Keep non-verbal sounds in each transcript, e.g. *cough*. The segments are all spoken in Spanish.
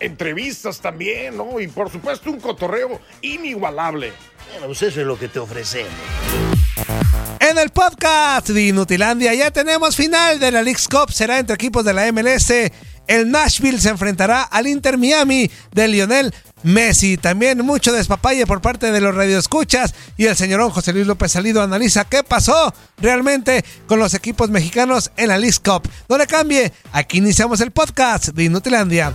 Entrevistas también, ¿no? Y por supuesto un cotorreo inigualable. Bueno, pues eso es lo que te ofrecemos. En el podcast de Inutilandia ya tenemos final de la League's Cup. Será entre equipos de la MLS. El Nashville se enfrentará al Inter Miami de Lionel Messi. También mucho despapalle por parte de los radioescuchas. Y el señorón José Luis López Salido analiza qué pasó realmente con los equipos mexicanos en la League's Cup. No le cambie, aquí iniciamos el podcast de Inutilandia.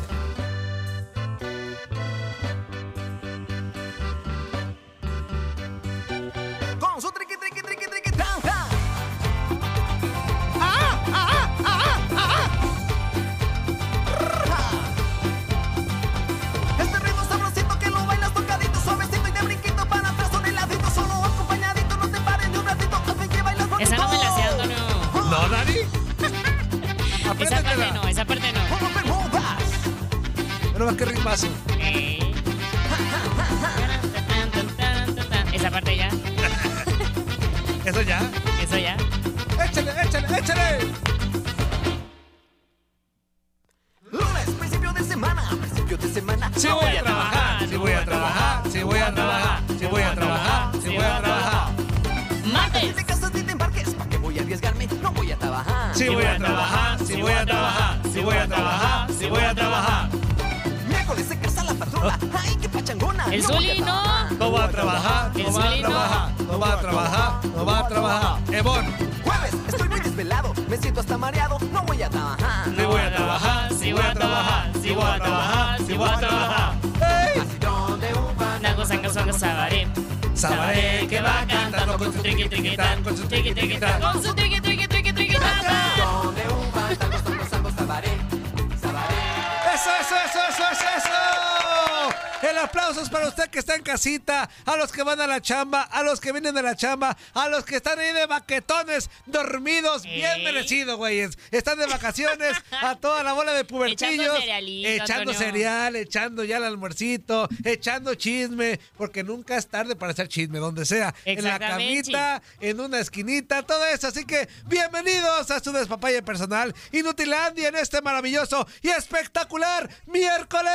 La chamba, a los que vienen de la chamba, a los que están ahí de baquetones, dormidos, bien merecido, güeyes. Están de vacaciones, a toda la bola de *laughs* pubertillos. Echando cereal, echando ya el almuercito, echando chisme, porque nunca es tarde para hacer chisme, donde sea. En la camita, en una esquinita, todo eso. Así que bienvenidos a su despapalle personal, Inutilandia en este maravilloso y espectacular miércoles.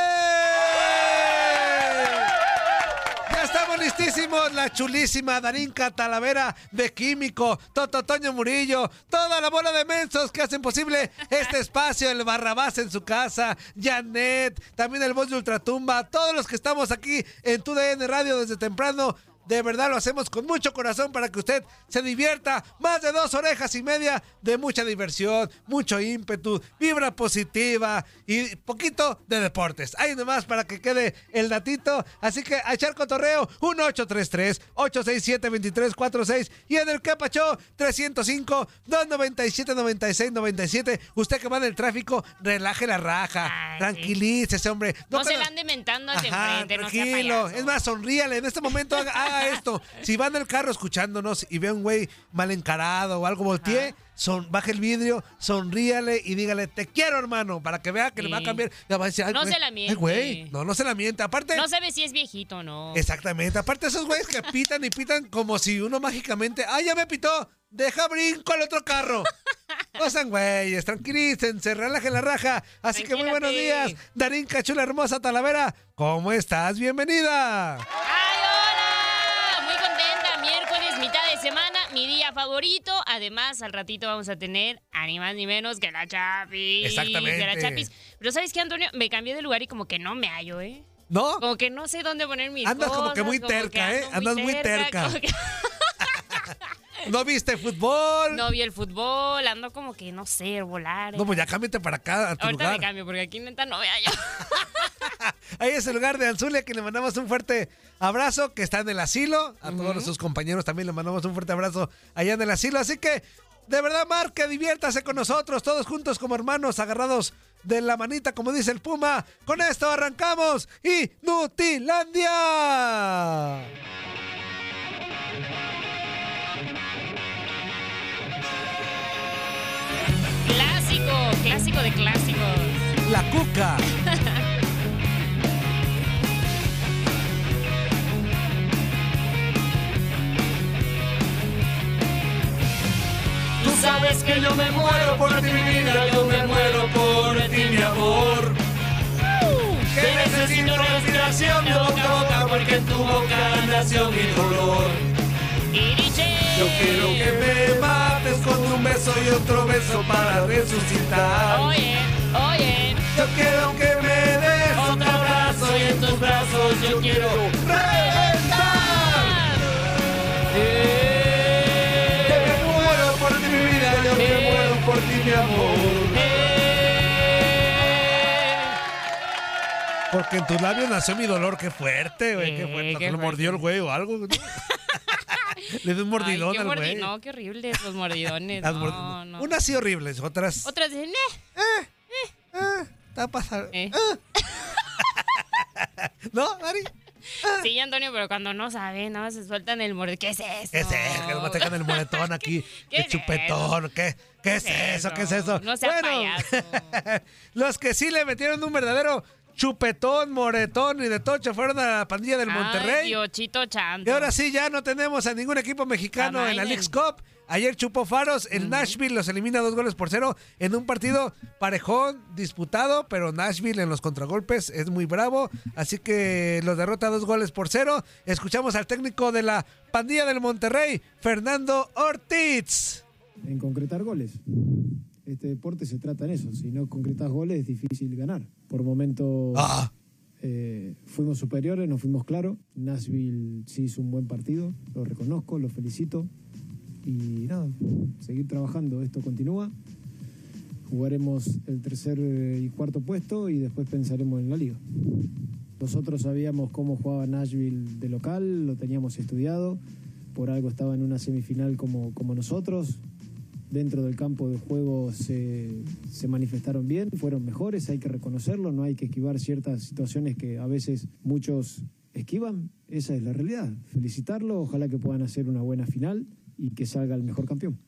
Estamos listísimos, la chulísima Darinka Talavera de Químico, Toto Toño Murillo, toda la bola de mensos que hacen posible este espacio, el Barrabás en su casa, Janet, también el voz de Ultratumba, todos los que estamos aquí en TUDN Radio desde temprano. De verdad lo hacemos con mucho corazón para que usted se divierta. Más de dos orejas y media de mucha diversión, mucho ímpetu, vibra positiva y poquito de deportes. Ahí nomás para que quede el datito. Así que a echar cotorreo 1833-867-2346 y en el Capacho 305-297-9697. Usted que va en el tráfico, relaje la raja, Ay, sí. tranquilícese, hombre. No se con- la ande mentando hacia Ajá, enfrente, no sea tranquilo. es más, sonríale. En este momento haga, esto. Si va en el carro escuchándonos y ve a un güey mal encarado o algo, voltee, son, baje el vidrio, sonríale y dígale, te quiero, hermano, para que vea que le va a cambiar. Ya va a decir, "Ay, No güey, se la miente. güey. No, no se la miente. Aparte, No sabe si es viejito o no. exactamente. Aparte, esos güeyes que pitan y pitan como si uno mágicamente, ¡ay, ya me pitó! Deja brinco al otro carro. No sean güeyes, tranquilícense, relajen la raja. Así que muy buenos días, Darín Cachula Hermosa Talavera. ¿Cómo estás? Bienvenida. ¡Ay, mitad de semana, mi día favorito. Además, al ratito vamos a tener ni más ni menos que la Chapis. Exactamente. Que la Chapis. Pero ¿sabes qué, Antonio? Me cambié de lugar y como que no me hallo, ¿eh? ¿No? Como que no sé dónde poner mis Andas cosas. como que muy terca, ¿eh? Andas muy terca. como que- no viste fútbol. No vi el fútbol, ando como que, no sé, volar. No, pues ya cámbiate para acá, a tu Ahorita lugar. me cambio, porque aquí neta no vea yo. *laughs* Ahí es el lugar de Anzulia, que le mandamos un fuerte abrazo, que está en el asilo. A todos sus compañeros también le mandamos un fuerte abrazo allá en el asilo. Así que, de verdad, Mar, que diviértase con nosotros, todos juntos como hermanos, agarrados de la manita, como dice el Puma. Con esto arrancamos y Clásico, de clásicos. La Cuca. Tú sabes que yo me muero por ti, mi vida, yo me muero por ti, mi amor. Que necesito respiración de boca a boca, porque en tu boca nació mi dolor. Y dice... Yo quiero que me mates con un beso y otro beso para resucitar. Oye, oye. Yo quiero que me des otro abrazo y en tus brazos yo quiero reventar. Que me muero por ti, mi vida, yo me muero por ti, mi amor. Porque en tus labios nació mi dolor. Qué fuerte, güey. Qué Eh, fuerte. qué ¿Le mordió el güey o algo? Le dio un mordidón Ay, qué al mordi- güey. No, qué horribles los mordidones. *laughs* Las no, no. Unas sí horribles, otras. Otras dicen, "Eh". Está pasando. Eh. ¿No, Dari? Sí, Antonio, pero cuando no saben, nada más se sueltan el morde. ¿Qué es eso? ¿Qué es eso? Que te dejan el moretón *laughs* aquí. ¿Qué ¿Qué es chupetón? ¿Qué, qué es eso? ¿Qué es eso? No sea payaso. *laughs* los que sí le metieron un verdadero chupetón, moretón y de tocho fueron a la pandilla del Ay, Monterrey. Chanto. Y ahora sí, ya no tenemos a ningún equipo mexicano en la. League's Cup. Ayer chupó Faros, el Nashville los elimina dos goles por cero en un partido parejón, disputado, pero Nashville en los contragolpes es muy bravo, así que los derrota dos goles por cero. Escuchamos al técnico de la pandilla del Monterrey, Fernando Ortiz. en concretar goles. Este deporte se trata en eso. Si no concretas goles es difícil ganar. Por momentos Ah, eh, fuimos superiores, nos fuimos claros. Nashville sí hizo un buen partido, lo reconozco, lo felicito. Y nada, seguir trabajando, esto continúa. Jugaremos el tercer y cuarto puesto y después pensaremos en la liga. Nosotros sabíamos cómo jugaba Nashville de local, lo teníamos estudiado, por algo estaba en una semifinal como, como nosotros. Dentro del campo de juego se, se manifestaron bien, fueron mejores, hay que reconocerlo, no hay que esquivar ciertas situaciones que a veces muchos esquivan, esa es la realidad. Felicitarlo, ojalá que puedan hacer una buena final y que salga el mejor campeón.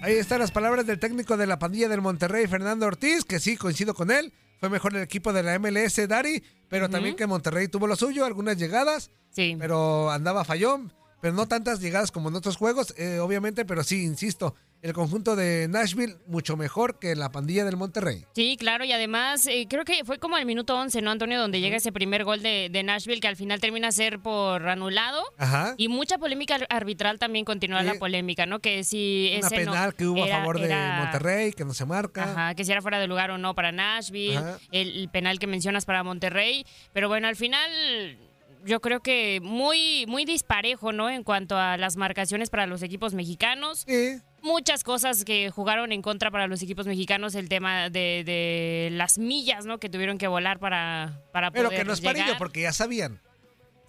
ahí están las palabras del técnico de la pandilla del Monterrey, Fernando Ortiz, que sí, coincido con él. Fue mejor el equipo de la MLS, Dari, pero también que Monterrey tuvo lo suyo, algunas llegadas, Sí. pero andaba fallón, pero no tantas llegadas como en otros juegos, eh, obviamente, pero sí, insisto, el conjunto de Nashville mucho mejor que la pandilla del Monterrey. Sí, claro, y además eh, creo que fue como el minuto 11, ¿no, Antonio? Donde llega ese primer gol de, de Nashville que al final termina a ser por anulado. Ajá. Y mucha polémica ar- arbitral también continúa Sí. la polémica, ¿no? Que si Una ese no penal que hubo a favor de era- Monterrey, que no se marca. Ajá, que si era fuera de lugar o no para Nashville, el penal que mencionas para Monterrey, pero bueno, al final yo creo que muy muy disparejo, ¿no? En cuanto a las marcaciones para los equipos mexicanos. Sí. Muchas cosas que jugaron en contra para los equipos mexicanos, el tema de, de las millas, ¿no? Que tuvieron que volar para, para Pero poder que no es llegar. parillo, porque ya sabían.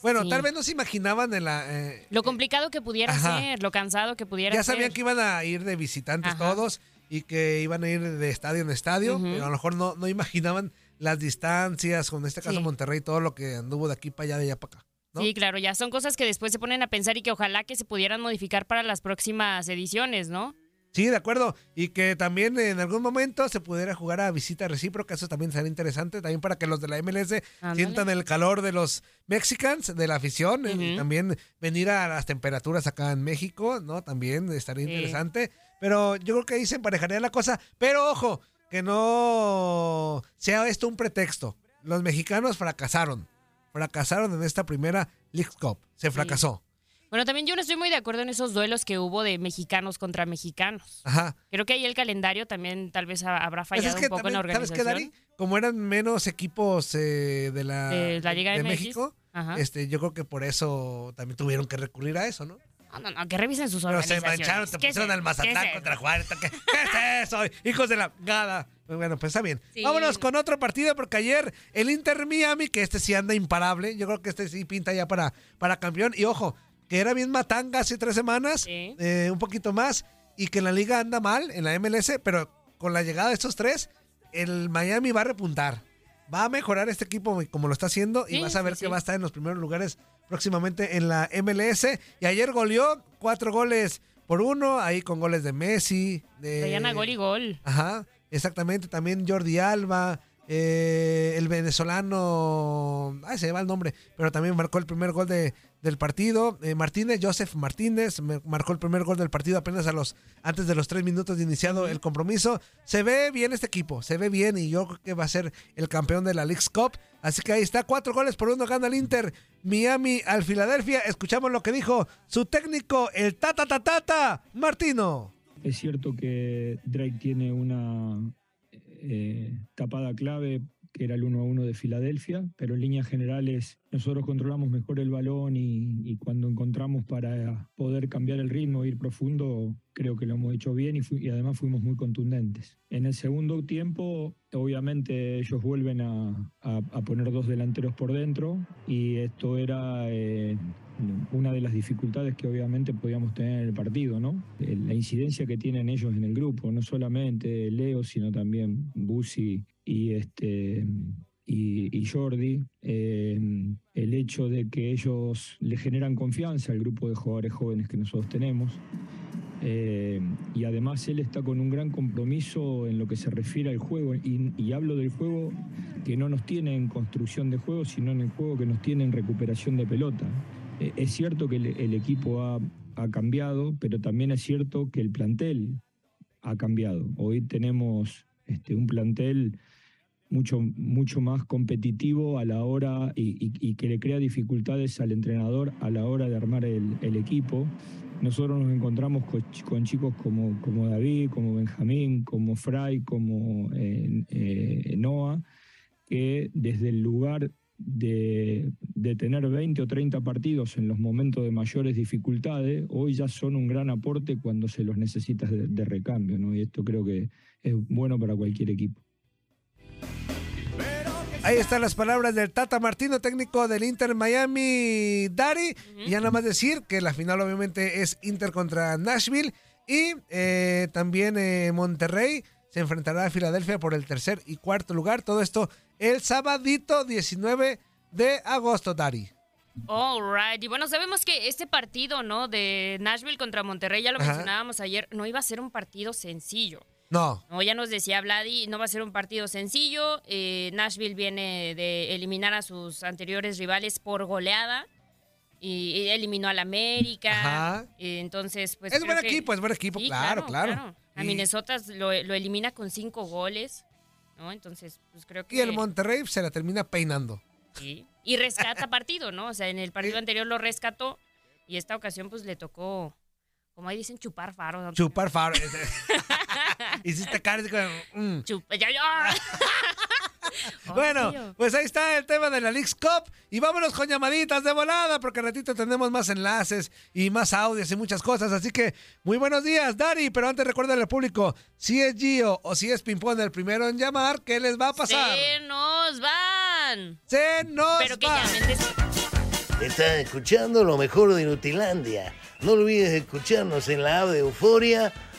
Bueno, Sí. tal vez no se imaginaban en la... eh, Lo complicado que pudiera Ajá. ser, lo cansado que pudiera ya ser. sabían que iban a ir de visitantes Ajá. todos y que iban a ir de estadio en estadio, pero a lo mejor no, no imaginaban las distancias, con este caso Sí. Monterrey, todo lo que anduvo de aquí para allá, de allá para acá. ¿No? Sí, claro, ya son cosas que después se ponen a pensar y que ojalá que se pudieran modificar para las próximas ediciones, ¿no? Sí, de acuerdo. Y que también en algún momento se pudiera jugar a visita recíproca, eso también sería interesante, también para que los de la MLS Ándale. sientan el calor de los Mexicans, de la afición, eh, y también venir a las temperaturas acá en México, ¿no? También estaría Sí. interesante. Pero yo creo que ahí se emparejaría la cosa. Pero ojo, que no sea esto un pretexto. Los mexicanos fracasaron. Fracasaron en esta primera League Cup. Se fracasó. Bueno, también yo no estoy muy de acuerdo en esos duelos que hubo de mexicanos contra mexicanos. Ajá. Creo que ahí el calendario también tal vez ha- habrá Pues fallado es que un poco en la también, ¿sabes organización. qué, Dari? Como eran menos equipos eh, de la, De la Liga de MX. México, Ajá. este, yo creo que por eso también tuvieron que recurrir a eso, ¿no? No, no, no, que revisen sus Pero se organizaciones. mancharon, te ¿Qué pusieron al Mazatlán contra Juárez. ¿Qué, qué es eso? Hijos de la gada. Bueno, pues está bien. Sí. Vámonos con otro partido porque ayer el Inter Miami, que este sí anda imparable. Yo creo que este sí pinta ya para, para campeón. Y ojo, que era bien matanga hace tres semanas, Sí. eh, un poquito más, y que en la liga anda mal, en la MLS, pero con la llegada de estos tres, el Miami va a repuntar. Va a mejorar este equipo como lo está haciendo y Sí, vas a ver sí, que sí. va a estar en los primeros lugares próximamente en la MLS. Y ayer goleó cuatro goles por uno, ahí con goles de Messi. De... Traían a gol y gol. Ajá, exactamente. También Jordi Alba, eh, el venezolano, ay, se me va el nombre, pero también marcó el primer gol de, del partido. Eh, Martínez, Joseph Martínez, marcó el primer gol del partido apenas a los antes de los tres minutos de iniciado el compromiso. Se ve bien este equipo, se ve bien y yo creo que va a ser el campeón de la League's Cup. Así que ahí está, cuatro goles por uno gana el Inter, Miami al Filadelfia. Escuchamos lo que dijo su técnico, el Tata Tata Tata, Martino. Es cierto que Drake tiene una eh, tapada clave que era el 1 a 1 de Filadelfia, pero en líneas generales nosotros controlamos mejor el balón y, cuando encontramos para poder cambiar el ritmo, ir profundo, creo que lo hemos hecho bien y, además fuimos muy contundentes. En el segundo tiempo, obviamente ellos vuelven a poner dos delanteros por dentro y esto era eh, una de las dificultades que obviamente podíamos tener en el partido, ¿no? Eh, La incidencia que tienen ellos en el grupo, no solamente Leo, sino también Busi y este y, y Jordi, eh, el hecho de que ellos le generan confianza al grupo de jugadores jóvenes que nosotros tenemos. Eh, y además él está con un gran compromiso en lo que se refiere al juego. Y, hablo del juego que no nos tiene en construcción de juego, sino en el juego que nos tiene en recuperación de pelota. Eh, es cierto que el, el equipo ha, ha cambiado, pero también es cierto que el plantel ha cambiado. Hoy tenemos este, un plantel mucho, mucho más competitivo a la hora y, que le crea dificultades al entrenador a la hora de armar el, equipo. Nosotros nos encontramos con chicos como, como David, como Benjamín, como Fray, como eh, eh, Noah, que desde el lugar de, de tener 20 o 30 partidos en los momentos de mayores dificultades, hoy ya son un gran aporte cuando se los necesitas de, de recambio, ¿no? Y esto creo que es bueno para cualquier equipo. Ahí están las palabras del Tata Martino, técnico del Inter Miami Dari. Y ya nada más decir que la final obviamente es Inter contra Nashville. Y eh, también eh, Monterrey se enfrentará a Filadelfia por el tercer y cuarto lugar. Todo esto el sabadito 19 de agosto, Dari. All right. Y bueno, sabemos que este partido, ¿no? De Nashville contra Monterrey, ya lo Ajá. mencionábamos ayer, no iba a ser un partido sencillo. No. No, ya nos decía Vladi, no va a ser un partido sencillo. Eh, Nashville viene de eliminar a sus anteriores rivales por goleada. Y, y eliminó al América. Ajá. Eh, entonces, pues. Es buen que- equipo, es buen equipo, Sí, claro, claro. A Y- Minnesota lo, lo elimina con cinco goles. ¿No? Entonces, pues creo que. Y el Monterrey se la termina peinando. Sí. Y rescata partido, ¿no? O sea, en el partido anterior lo rescató. Y esta ocasión, pues le tocó. Como ahí dicen, chupar faro. ¿no? Chupar faro. *laughs* Hiciste cara así como, mm. Chupa- ya, ya. *laughs* Bueno, pues ahí está el tema de la League's Cup. Y vámonos con llamaditas de volada, porque al ratito tenemos más enlaces y más audios y muchas cosas. Así que muy buenos días, Dari. Pero antes recuerda al público, si es Gio o si es Pimpón el primero en llamar, ¿qué les va a pasar? Se nos van. Se nos Pero que va. llamen después. Estás escuchando lo mejor de Nutilandia. No olvides escucharnos en la app de Euforia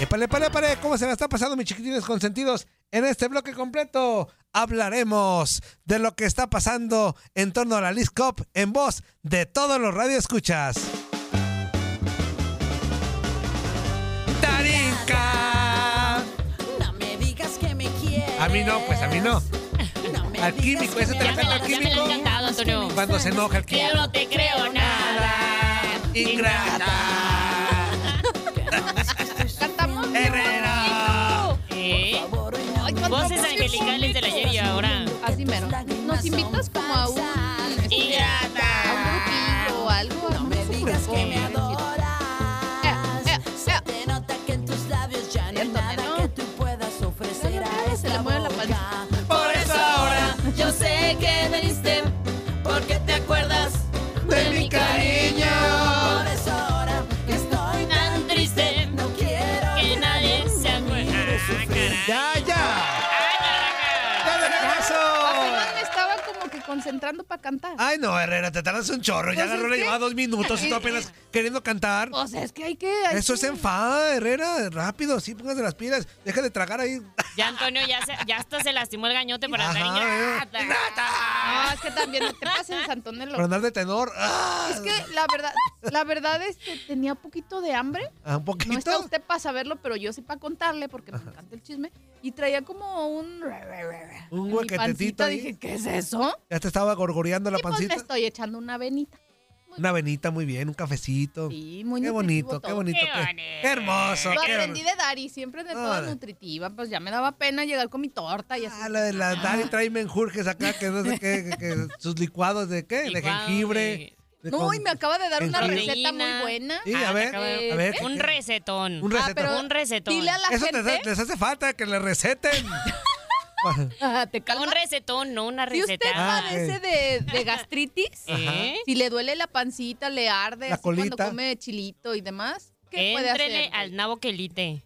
Épale, épale, épale, ¿cómo se la está pasando, mis chiquitines consentidos? En este bloque completo hablaremos de lo que está pasando en torno a la Liz Cup en voz de todos los radioescuchas. Tarinka. No me digas que me quieres. A mí no, pues a mí no. Al químico, eso te lo canta la- al químico. Cuando se enoja el químico. no te creo nada. Ingrata. Cantamos. Herrera. ¿Eh? Ay, Voces angelicales del ayer y ahora. Así mero. Nos invitas como a un. este, Ingrata. A un grupillo o algo. No me digas que me concentrando para cantar. Ay, no, Herrera, te tardas un chorro. Ya Pues la rola que- lleva dos minutos y tú *laughs* apenas queriendo cantar. O sea, es que hay que. hay Eso es enfada, Herrera. Rápido, sí, póngase las pilas. Deja de tragar ahí. *laughs* Ya Antonio ya, se- ya hasta se lastimó el gañote para andar Ajá, eh. ingrata. No, es que también no te pases, Antonello. Por andar de tenor. Ah, Es que la verdad, la verdad es que tenía poquito de hambre. ah, un No está poquito. usted para saberlo, pero yo sí para contarle porque me encanta el chisme. Y traía como un... Un pancita. ahí. Dije, ¿qué es eso? Ya te estaba gorgoreando la y pues me pancita. estoy echando una venita. Una avenita muy bien, un cafecito. Sí, muy Qué bonito, qué bonito. Qué bonito. qué hermoso. Lo qué aprendí de Dari, siempre de toda nutritiva. Pues ya me daba pena llegar con mi torta y así. Ah, la de la Dari trae menjurjes acá, que no sé qué, que, que sus licuados de qué, de Licuado jengibre. de No, y me acaba de dar una receta muy buena. Sí, Ah, a ver, acabo de- a ver. Un ¿qué- recetón. Un Ah, recetón. pero Un recetón. Dile a la Eso gente... les, les hace falta que le receten. *laughs* Ah, te calma. Un recetón, no una Si usted receta. Ah, padece de, de gastritis, *laughs* ¿Eh? si le duele la pancita, le arde, La así cuando come chilito y demás, ¿qué puede hacer? al nabo quelite.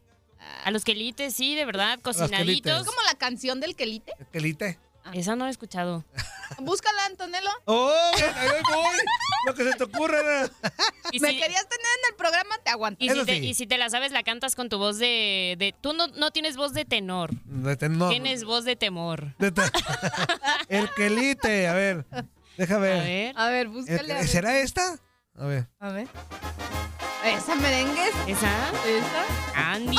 A los quelites, sí, de verdad, cocinaditos. Es como la canción del quelite. Quelite. Esa no la he escuchado. *laughs* Búscala, Antonello. ¡Oh! Ahí voy. Lo que se te ocurra. ¿no? *laughs* Y Me si, querías tener en el programa, te aguanto. y si te, sí. y si te la sabes, la cantas con tu voz de... de tú no, no tienes voz de tenor, De tenor. tienes voz de temor. De te- *laughs* El quelite, a ver. Deja A ver. ver. A ver, El- búscale. a ver. ¿Será esta? A ver. A ver. ¿Esa merengue? ¿Esa? ¿Esa? Andy.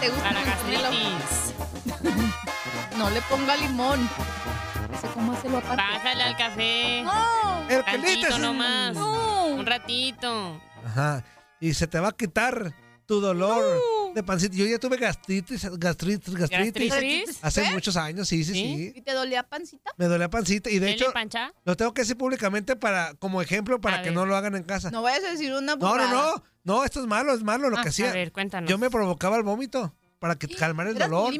Te gustan. Para gastritis. *laughs* No le ponga limón. No sé cómo hacerlo aparte. Bájale al café. No. El. Tantito es- nomás. No. Un ratito. Ajá. Y se te va a quitar tu dolor de pancita. Yo ya tuve gastritis, gastritis, gastritis. ¿Gastritis? Hace ¿Eh? muchos años, sí, sí, ¿Sí? sí. ¿Y te dolía pancita? Me dolía pancita. Y de ¿Dele hecho, pancha? lo tengo que decir públicamente para, como ejemplo para A que ver. no lo hagan en casa. No vayas a decir una No, burrada. no, no. No, esto es malo, es malo lo Ah, que A hacía. ver, cuéntanos. Yo me provocaba el vómito para que calmar el ¿Eras dolor. Eh,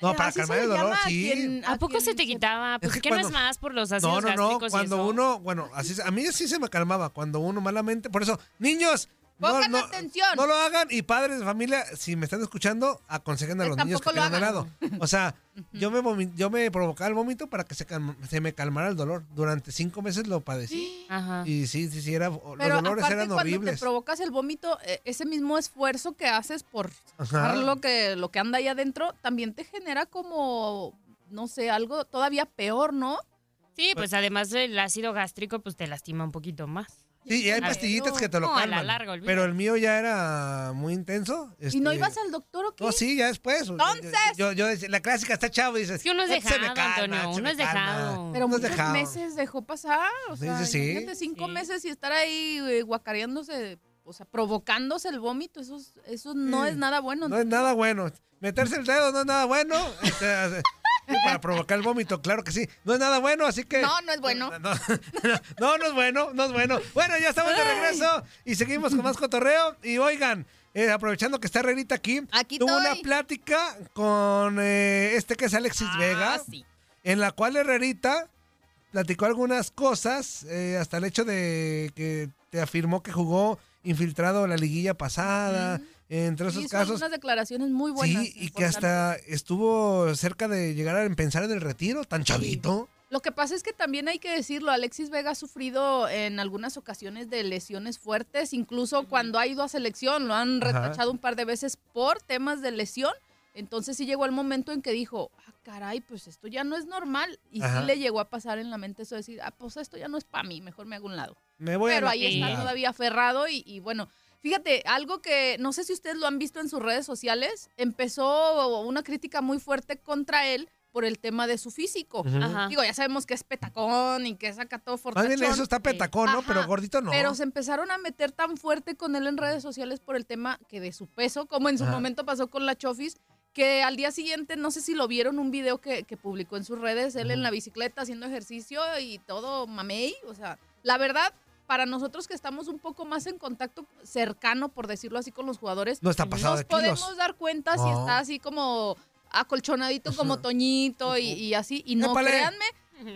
No, eh, para así calmar el dolor, a sí. ¿A poco se te quitaba? Que ¿qué no es más por los No, ácidos no, no. y Cuando uno, bueno, así, a mí sí se me calmaba. Cuando uno malamente, por eso, niños, no, Pongan no, atención. no lo hagan y padres de familia, si me están escuchando, aconsejen a los niños que lo hagan. O sea, yo me yo me provocaba el vómito para que se, calma- se me calmara el dolor. Durante cinco meses lo padecí. *gasps* Ajá. Y sí, sí, sí, era, los Pero dolores aparte eran cuando horribles. te provocas el vómito, eh, ese mismo esfuerzo que haces por sacar lo que, lo que anda ahí adentro, también te genera como, no sé, algo todavía peor, ¿no? Sí, pues además del ácido gástrico, pues te lastima un poquito más. Sí, y hay A ver, pastillitas que te lo no, a la calman. larga, olvídate. pero el mío ya era muy intenso. ¿Y no este, ibas al doctor o qué? No, sí, ya después. Entonces. Yo, yo la clásica está chavo y dices. Es que uno es "Eh, se me dejado, calma, Antonio, se uno me es calma". dejado. Pero muchos dejado. meses dejó pasar, o Sí, sea, sí, sí. imagínate cinco Sí. meses y estar ahí eh, guacareándose, o sea, provocándose el vómito, eso, es- eso no Sí. es nada bueno. No es nada bueno. Meterse el dedo no es nada bueno. *laughs* Para provocar el vómito, claro que sí. No es nada bueno, así que. No, no es bueno. No, no, es bueno, no es bueno. Bueno, ya estamos de regreso y seguimos con más cotorreo. Y oigan, eh, aprovechando que está Herrerita aquí, Aquí tuvo estoy. una plática con eh, este que es Alexis Ah, Vega, sí. en la cual Herrerita platicó algunas cosas, eh, hasta el hecho de que te afirmó que jugó infiltrado la liguilla pasada, entre esos Hizo casos. algunas declaraciones muy buenas. Sí, y que hasta estuvo cerca de llegar a pensar en el retiro, tan chavito. Lo que pasa es que también hay que decirlo, Alexis Vega ha sufrido en algunas ocasiones de lesiones fuertes, incluso cuando ha ido a selección, lo han Ajá. retachado un par de veces por temas de lesión. Entonces sí llegó el momento en que dijo, ah, caray, pues esto ya no es normal. Y Ajá. sí le llegó a pasar en la mente eso de decir, ah, pues esto ya no es para mí, mejor me hago un lado. Me voy a Pero ahí está todavía aferrado y, y bueno, fíjate, algo que no sé si ustedes lo han visto en sus redes sociales, empezó una crítica muy fuerte contra él por el tema de su físico. Ajá. Digo, ya sabemos que es petacón y que es acá todo Más fortachón. bien eso está petacón, ¿no? Pero Ajá. gordito no. Pero se empezaron a meter tan fuerte con él en redes sociales por el tema que de su peso, como en su Ajá. momento pasó con la Chofis, que al día siguiente, no sé si lo vieron, un video que, que publicó en sus redes, él en la bicicleta haciendo ejercicio y todo mamey. O sea, la verdad, para nosotros que estamos un poco más en contacto cercano, por decirlo así, con los jugadores, No está pasado nos de kilos. podemos dar cuenta si No. está así como acolchonadito como Toñito y, y así. Y no, Épale. créanme,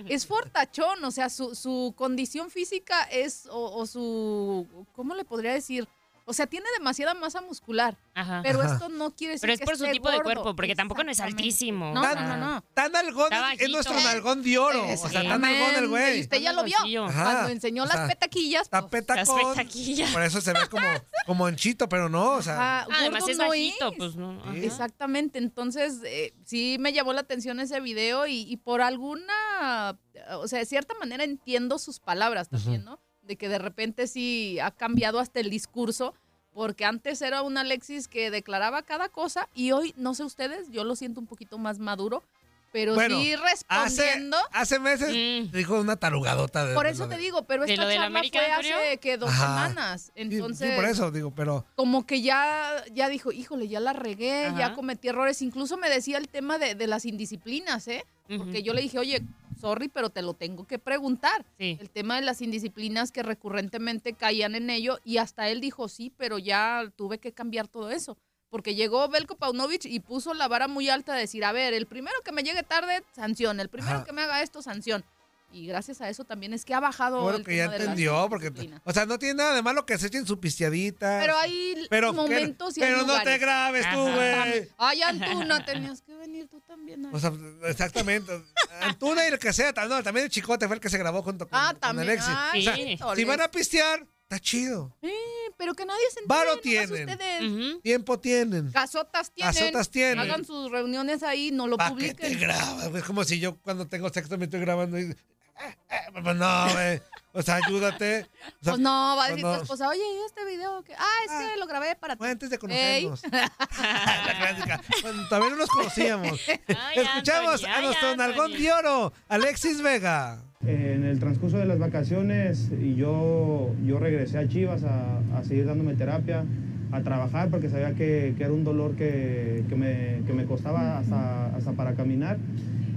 es fortachón, o sea, su, su condición física es, o, o su, ¿cómo le podría decir? O sea, tiene demasiada masa muscular, Ajá. pero Ajá. esto no quiere decir Pero es que por su tipo de cuerpo, porque tampoco no es altísimo. No, o no, sea, no, no. Tan nalgón, Está es nuestro nalgón de oro. O sea, tan nalgón el güey. Y usted ya lo vio. Ajá. Cuando enseñó O sea, las petaquillas. Está pues, petacón. Las petaquillas. Por eso se ve como, como anchito, pero no, o sea. ajá, Además es no bajito, es. pues no. ajá. Exactamente, entonces eh, sí me llamó la atención ese video y, y por alguna, o sea, de cierta manera entiendo sus palabras también, ¿no? De que de repente sí ha cambiado hasta el discurso, porque antes era un Alexis que declaraba cada cosa y hoy, no sé ustedes, yo lo siento un poquito más maduro, pero Bueno, sí respondiendo. hace meses Mm. dijo una tarugadota. De, Por eso te digo, pero ¿De esta charla fue hace que dos Ajá. semanas. Sí, Entonces, sí, por eso digo, pero. como que ya, ya dijo, híjole, ya la regué, ya cometí errores. Incluso me decía el tema de, de las indisciplinas, ¿eh? Porque yo le dije, oye, sorry, pero te lo tengo que preguntar. Sí. El tema de las indisciplinas que recurrentemente caían en ello y hasta él dijo, sí, pero ya tuve que cambiar todo eso. Porque llegó Belko Paunovic y puso la vara muy alta de decir, a ver, el primero que me llegue tarde, sanción. El primero Ajá. que me haga esto, sanción. Y gracias a eso también es que ha bajado Bueno, el que ya tema las entendió, porque. O sea, no tiene nada de malo que se echen su pisteadita. Pero hay Pero, que- momentos y hay pero no te grabes tú, güey. Ay, Antuna, tenías que venir tú también. ay. O sea, exactamente. Antuna y el que sea. No, también el chicote fue el que se grabó junto con, ah, con también. Alexis. Ay, O sea, Sí. si van a pistear, está chido. Eh, pero que nadie se entere. Varo tienen. Ustedes. Ujú. Tiempo tienen. Casotas tienen. Casotas tienen. Hagan sus reuniones ahí, no lo ¿Para qué te publiquen. grabas? Es como si yo cuando tengo sexo me estoy grabando y... eh, eh, pues no, güey. O sea, ayúdate. O sea, Pues no, va a decir no. tu esposa, oye, ¿y este video? que Ah, es que lo grabé para ti. Fue antes de conocernos. *laughs* La clásica. Bueno, todavía no nos conocíamos. Ay, Escuchamos Anthony, a ay, nuestro nalgón Anthony. de oro, Alexis Vega. En el transcurso de las vacaciones yo, yo regresé a Chivas a, a seguir dándome terapia, a trabajar porque sabía que, que era un dolor que, que me, que me costaba hasta, hasta para caminar.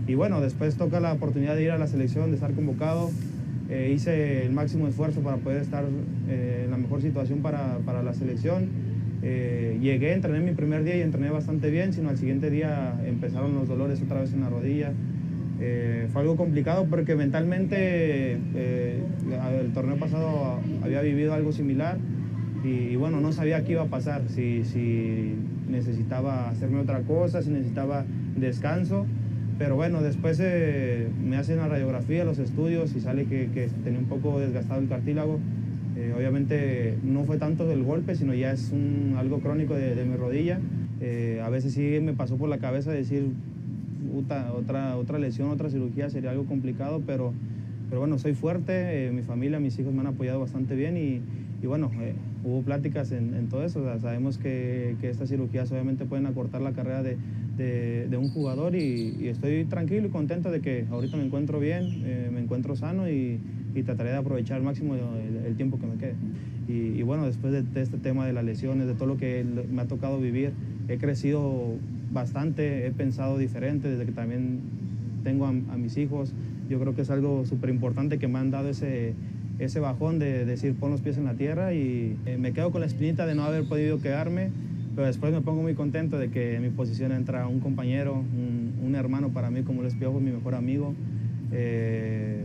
Y bueno, después toca la oportunidad de ir a la selección, de estar convocado. Eh, hice el máximo esfuerzo para poder estar eh, en la mejor situación para, para la selección. Eh, llegué, entrené mi primer día y entrené bastante bien, sino al siguiente día empezaron los dolores otra vez en la rodilla. Eh, fue algo complicado porque mentalmente eh, el torneo pasado había vivido algo similar y, y bueno, no sabía qué iba a pasar, si, si necesitaba hacerme otra cosa, si necesitaba descanso. Pero bueno, después eh, me hacen la radiografía, los estudios y sale que, tenía un poco desgastado el cartílago. Eh, obviamente no fue tanto el golpe, sino ya es algo crónico de, de mi rodilla. Eh, a veces sí me pasó por la cabeza decir, "Puta, otra, otra lesión, otra cirugía sería algo complicado, pero, pero bueno, soy fuerte, eh, mi familia, mis hijos me han apoyado bastante bien y, y bueno, eh, hubo pláticas en, en todo eso. o sea, sabemos que, que estas cirugías obviamente pueden acortar la carrera de, de- de un jugador y, y estoy tranquilo y contento de que ahorita me encuentro bien, eh, me encuentro sano y, y trataré de aprovechar al máximo el, el tiempo que me quede. Y, y bueno, después de, de este tema de las lesiones, de todo lo que me ha tocado vivir, he crecido bastante, he pensado diferente desde que también tengo a, a mis hijos. Yo creo que es algo súper importante que me han dado ese, ese bajón de decir pon los pies en la tierra y eh, me quedo con la espinita de no haber podido quedarme, pero después me pongo muy contento de que en mi posición entra un compañero, un, un hermano para mí como el Piojo, mi mejor amigo, eh,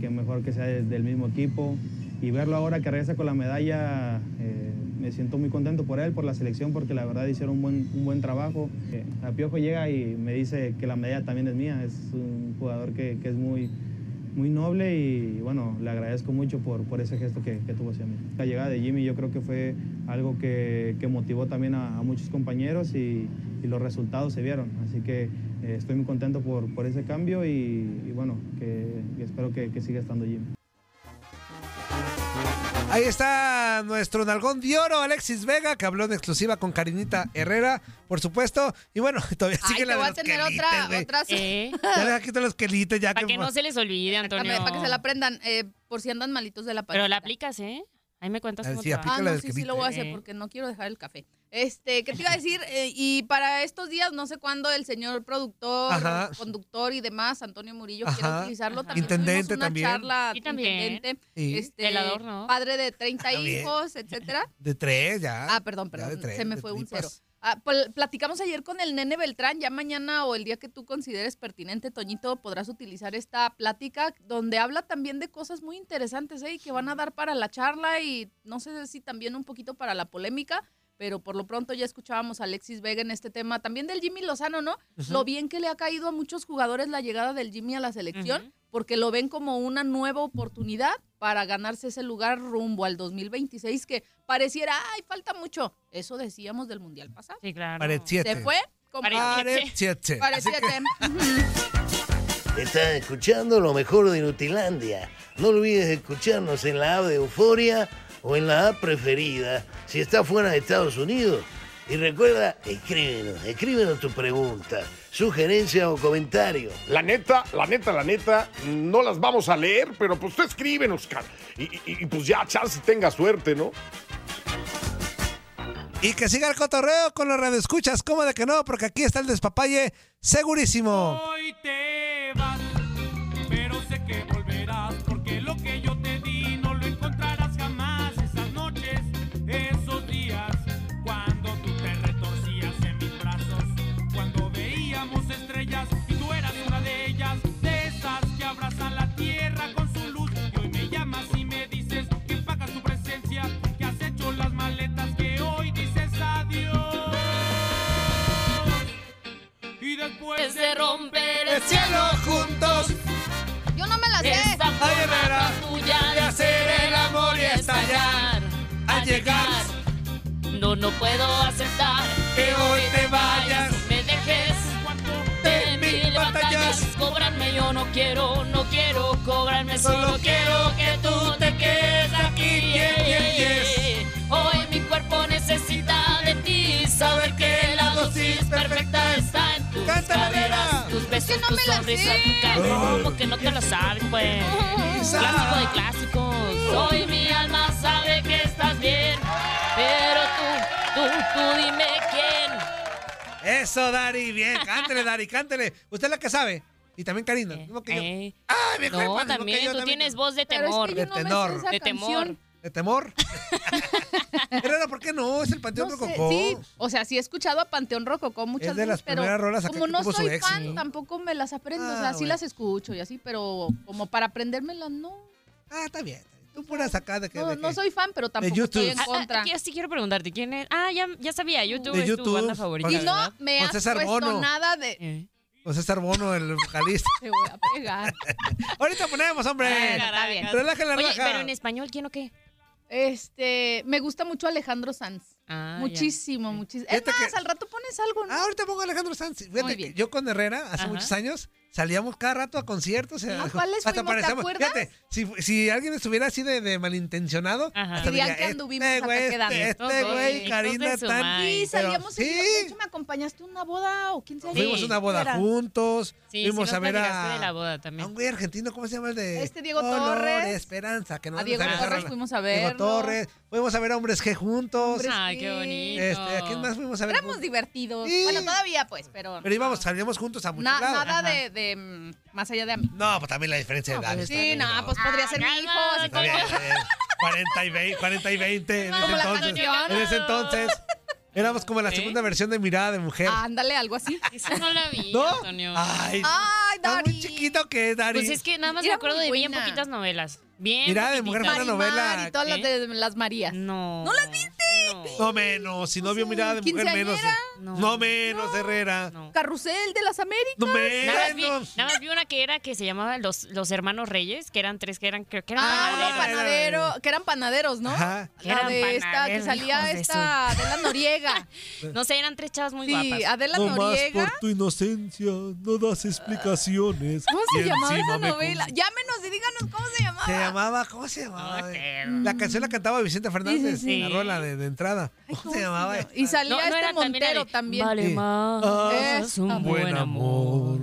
que mejor que sea de- del mismo equipo y verlo ahora que regresa con la medalla, eh, me siento muy contento por él, por la selección, porque la verdad hicieron un buen, un buen trabajo. Eh, a Piojo llega y me dice que la medalla también es mía, es un jugador que, que es muy, muy noble y bueno, le agradezco mucho por, por ese gesto que, que tuvo hacia mí. La llegada de Jimmy yo creo que fue algo que, que motivó también a, muchos compañeros y, y los resultados se vieron. Así que eh, estoy muy contento por, por ese cambio y, bueno, que, que espero que siga estando Jimmy. Ahí está nuestro nalgón de oro, Alexis Vega, que habló en exclusiva con Karinita Herrera, por supuesto. Y bueno, *laughs* todavía Ay, sigue te la voy de a los tener quelites, otra, güey. otra. ¿Eh? Ya le quito los quelites, ya Para que no se les olvide, Antonio. Para que se la aprendan, eh, por si andan malitos de la panza. Pero la aplicas, ¿eh? Ahí me cuentas Ah, cómo sí, te va. aplica Ah, la no, del sí, sí lo voy a hacer porque no quiero dejar el café. Este, ¿qué te iba a decir? Eh, y para estos días, no sé cuándo el señor productor, Ajá. conductor y demás, Antonio Murillo, Ajá. quiere utilizarlo. También Intendente una también. charla, Sí, también. intendente, Sí. este, Velador, ¿no? padre de 30 También. hijos, etcétera. *laughs* De tres, ya. Ah, perdón, perdón, de tres, se me de fue un cero. Ah, pl- platicamos ayer con el nene Beltrán, ya mañana o el día que tú consideres pertinente, Toñito, podrás utilizar esta plática donde habla también de cosas muy interesantes ¿eh? y que van a dar para la charla y no sé si también un poquito para la polémica, pero por lo pronto ya escuchábamos a Alexis Vega en este tema, también del Jimmy Lozano, ¿no? Lo bien que le ha caído a muchos jugadores la llegada del Jimmy a la selección, porque lo ven como una nueva oportunidad para ganarse ese lugar rumbo al 2026 que pareciera, ay, falta mucho. Eso decíamos del Mundial pasado. Sí, claro. Pareciete. Se fue como Pareciete. pareciete. *laughs* Estás escuchando lo mejor de Inutilandia. No olvides escucharnos en la app de Euforia o en la app preferida si estás fuera de Estados Unidos. Y recuerda, escríbenos, escríbenos tu pregunta, sugerencia o comentario. La neta, la neta, la neta, no las vamos a leer, pero pues tú escríbenos, Oscar. Y, y- y, pues ya, chance tenga suerte, ¿no? Y que siga el cotorreo con los radioescuchas. ¿Cómo de que no? Porque aquí está el despapalle segurísimo. Hoy te después de romper el cielo juntos, Yo no me la sé. Esta forma tuya de hacer el amor y estallar. Al llegar, no, no puedo aceptar que hoy te vayas. Me dejes de mil batallas. Cobrarme, yo no quiero, no quiero cobrarme. Solo quiero que tú te quedes aquí. yeah, yeah, yeah. Hoy mi cuerpo necesita de ti. Saber que la dosis perfecta está en Cántala, caderas, nena. tus besos, no tu me la sonrisa, sé. tu cara. ¿Cómo que no te lo sabes, pues? Clásico de clásicos. Hoy mi alma sabe que estás bien. Pero tú, tú, tú dime quién. Eso, Dari. Bien, cántele, Dari, cántele. Usted es la que sabe. Y también Karina. mismo que yo. Eh, Ay, mi jefa, no, que también, yo, tú también. tienes voz de Pero es temor. que yo De no me sé tenor. esa De temor. canción. ¿De temor? *laughs* Herrera, ¿por qué no? Es el Panteón No sé, Rococó. sí, o sea, sí he escuchado a Panteón Rococó muchas Es de las veces, pero primeras rolas como no soy éxito. fan, tampoco me las aprendo. o Ah, sea, sí bueno. las escucho y así, pero como para aprendérmelas, no. Ah, está bien. Tú puras acá de que. No, de no que- soy fan, pero tampoco estoy en YouTube. Ah, ah, contra. aquí sí quiero preguntarte, ¿quién es? Ah, ya, ya sabía, YouTube De es YouTube, tu banda favorita, Y no ¿verdad? me has puesto Bono. nada de... Eh. O César Bono, el vocalista. *laughs* Te voy a pegar. Ahorita ponemos, hombre. Bueno, está bien. Relaja la Oye, raja. pero en español, ¿quién o qué? Este, me gusta mucho Alejandro Sanz. Ah, muchísimo, muchísimo. Es más, que- al rato pones algo, ¿no? Ah, ahorita pongo a Alejandro Sanz. Fíjate Muy que bien. yo con Herrera, hace Ajá. muchos años, salíamos cada rato a conciertos. eh, ¿A *laughs* cuáles hasta fuimos? ¿Te acuerdas? Fíjate, si, si alguien estuviera así de, de malintencionado, Ajá. hasta Dirían diría, que anduvimos este güey, quedando. este, este güey, Karina tan... Sí, pero- salíamos sí. seguido. De hecho, me acompañaste a una boda o quién sabe. Fuimos a una boda Era. juntos, Sí, fuimos sí a ver a, de la boda a también. un güey argentino, ¿cómo se llama el de? Este Diego Color Torres. de Esperanza, que no A Diego Torres fuimos a Diego verlo. Torres, fuimos a ver a Hombres G juntos. Hombres Ay, qué Sí. bonito. Este, ¿A quién más fuimos a ver? Éramos divertidos. Sí. Bueno, todavía pues, pero... Pero íbamos, salíamos juntos a muchos lados. nada de, de, mm, más allá de a mí. No, pues también la diferencia de No, edad. pues, sí, bien, no, pues podría ser mi Ah, hijo. así bien, como- bien. 40 y 20, 40 y 20 en ese entonces. En ese entonces. Éramos como la ¿Eh? segunda versión de Mirada de Mujer. Ándale, algo así. *laughs* Esa no la vi, ¿No? Antonio. Ay, Ay, Dari. muy chiquito que es, Dari. Pues es que nada más me Era acuerdo muy de bien poquitas novelas. Bien Mirada de mujer poquititas. fue una Marimar novela. y todas las de las Marías. No. ¿No las viste? No. No menos, si no vio mirada de mujer menos. No, menos, Herrera. Carrusel de las Américas. No Nada más, vi, menos. nada más vi una que era que se llamaba los, los hermanos Reyes, que eran tres, que eran, creo que eran Ah, panaderos. panadero, que eran panaderos, ¿no? Ajá. Que La de esta, que salía de esta Adela Noriega. *laughs* No sé, eran tres chavas muy Sí, guapas. Adela No más Noriega. por tu inocencia, no das explicaciones. ¿Cómo se llamaba esa novela? Llámenos y díganos cómo se llamaba. Llamaba, ¿cómo se llamaba? La canción la cantaba Vicente Fernández, Sí, sí, sí. la rola de, de entrada. ¿Cómo, se llamaba? Y salía No, no este era Montero también. Vale Sí. más Ah, un buen amor.